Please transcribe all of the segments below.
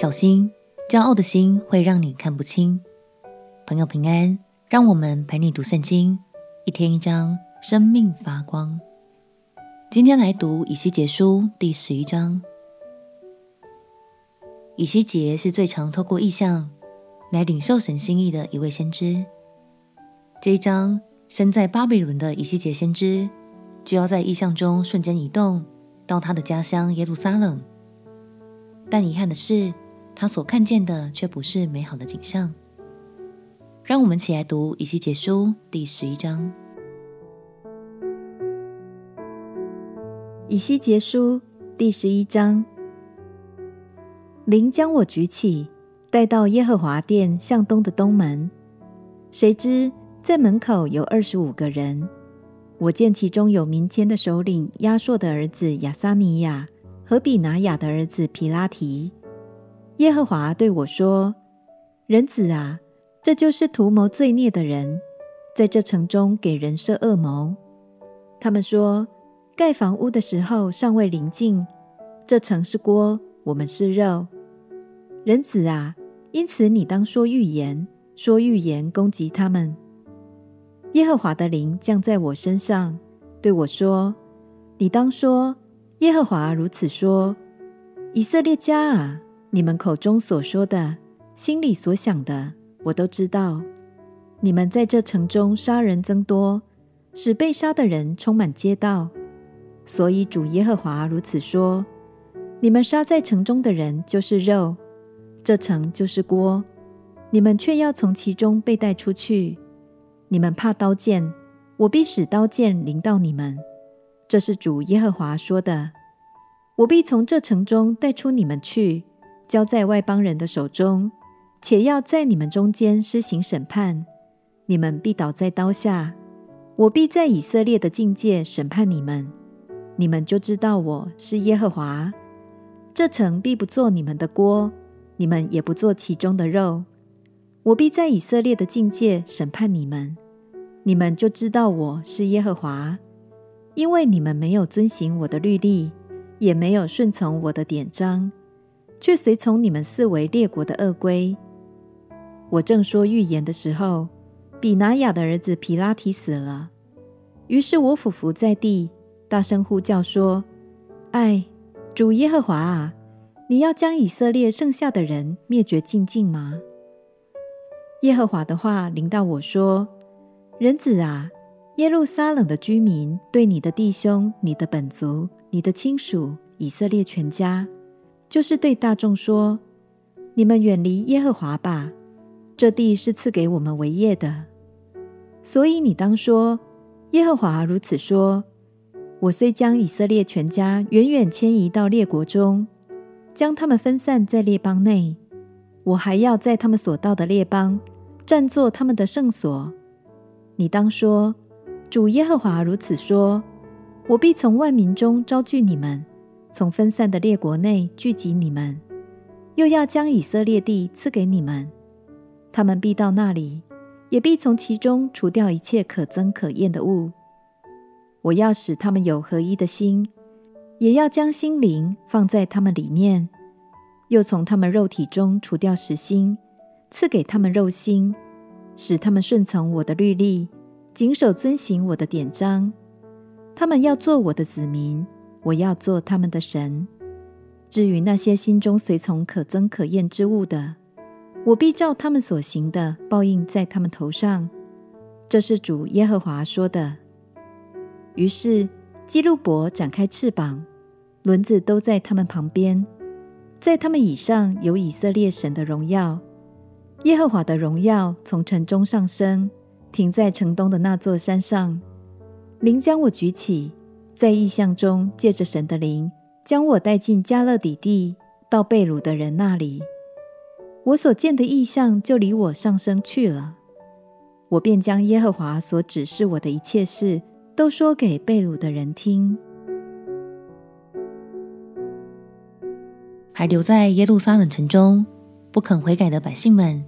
小心，骄傲的心会让你看不清。朋友平安，让我们陪你读圣经，一天一章，生命发光。今天来读以西结书第十一章。以西结是最常透过异象来领受神心意的一位先知。这一章，身在巴比伦的以西结先知，就要在异象中瞬间移动到他的家乡耶路撒冷。但遗憾的是，他所看见的却不是美好的景象。让我们起来读以西结书第十一章。以西结书第十一章。灵将我举起，带到耶和华殿向东的东门。谁知在门口有二十五个人。我见其中有民间的首领亚硕的儿子亚撒尼亚和比拿雅的儿子皮拉提。耶和华对我说：“人子啊，这就是图谋罪孽的人，在这城中给人设恶谋。他们说，盖房屋的时候尚未临近，这城是锅，我们是肉。”人子啊，因此你当说预言，说预言攻击他们。耶和华的灵降在我身上，对我说：“你当说，耶和华如此说：以色列家啊，你们口中所说的，心里所想的，我都知道。你们在这城中杀人增多，使被杀的人充满街道。所以主耶和华如此说：你们杀在城中的人就是肉。”这城就是锅，你们却要从其中被带出去。你们怕刀剑，我必使刀剑临到你们。这是主耶和华说的。我必从这城中带出你们去，交在外邦人的手中，且要在你们中间施行审判。你们必倒在刀下，我必在以色列的境界审判你们。你们就知道我是耶和华。这城必不做你们的锅。你们也不做其中的肉，我必在以色列的境界审判你们，你们就知道我是耶和华，因为你们没有遵行我的律例，也没有顺从我的典章，却随从你们四围列国的恶规。我正说预言的时候，比拿雅的儿子皮拉提死了，于是我俯伏在地，大声呼叫说：“唉，主耶和华啊！”你要将以色列剩下的人灭绝净尽吗？耶和华的话临到我说：“人子啊，耶路撒冷的居民对你的弟兄、你的本族、你的亲属以色列全家，就是对大众说：你们远离耶和华吧，这地是赐给我们为业的。所以你当说：耶和华如此说：我虽将以色列全家远远迁移到列国中。”将他们分散在列邦内，我还要在他们所到的列邦占作他们的圣所。你当说：主耶和华如此说：我必从万民中招聚你们，从分散的列国内聚集你们，又要将以色列地赐给你们。他们必到那里，也必从其中除掉一切可憎可厌的物。我要使他们有合一的心。也要将心灵放在他们里面，又从他们肉体中除掉石心，赐给他们肉心，使他们顺从我的律例，谨守遵行我的典章。他们要做我的子民，我要做他们的神。至于那些心中随从可憎可厌之物的，我必照他们所行的报应在他们头上。这是主耶和华说的。于是基路伯展开翅膀。轮子都在他们旁边，在他们以上有以色列神的荣耀，耶和华的荣耀从城中上升，停在城东的那座山上。灵将我举起，在异象中借着神的灵，将我带进迦勒底地，到被掳的人那里。我所见的异象就离我上升去了，我便将耶和华所指示我的一切事，都说给被掳的人听。还留在耶路撒冷城中不肯悔改的百姓们，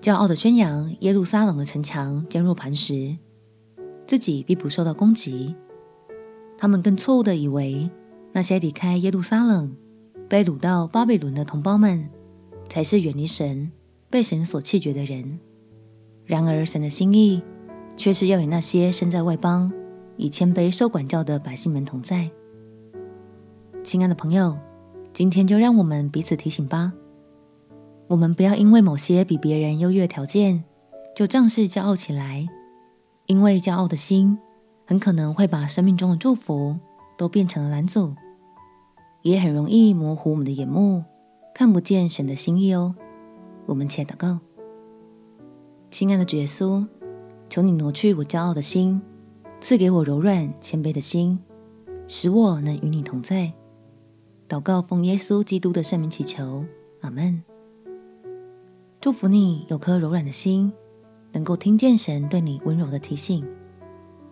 骄傲地宣扬耶路撒冷的城墙坚若磐石，自己必不受到攻击。他们更错误地以为那些离开耶路撒冷、被掳到巴比伦的同胞们才是远离神、被神所弃绝的人。然而，神的心意却是要与那些身在外邦、以谦卑受管教的百姓们同在。亲爱的朋友，今天就让我们彼此提醒吧。我们不要因为某些比别人优越条件，就仗势骄傲起来，因为骄傲的心很可能会把生命中的祝福都变成了拦阻，也很容易模糊我们的眼目，看不见神的心意哦。我们且祷告。亲爱的主耶稣，求你挪去我骄傲的心，赐给我柔软谦卑的心，使我能与你同在。祷告奉耶稣基督的圣名祈求，阿门。祝福你有颗柔软的心，能够听见神对你温柔的提醒。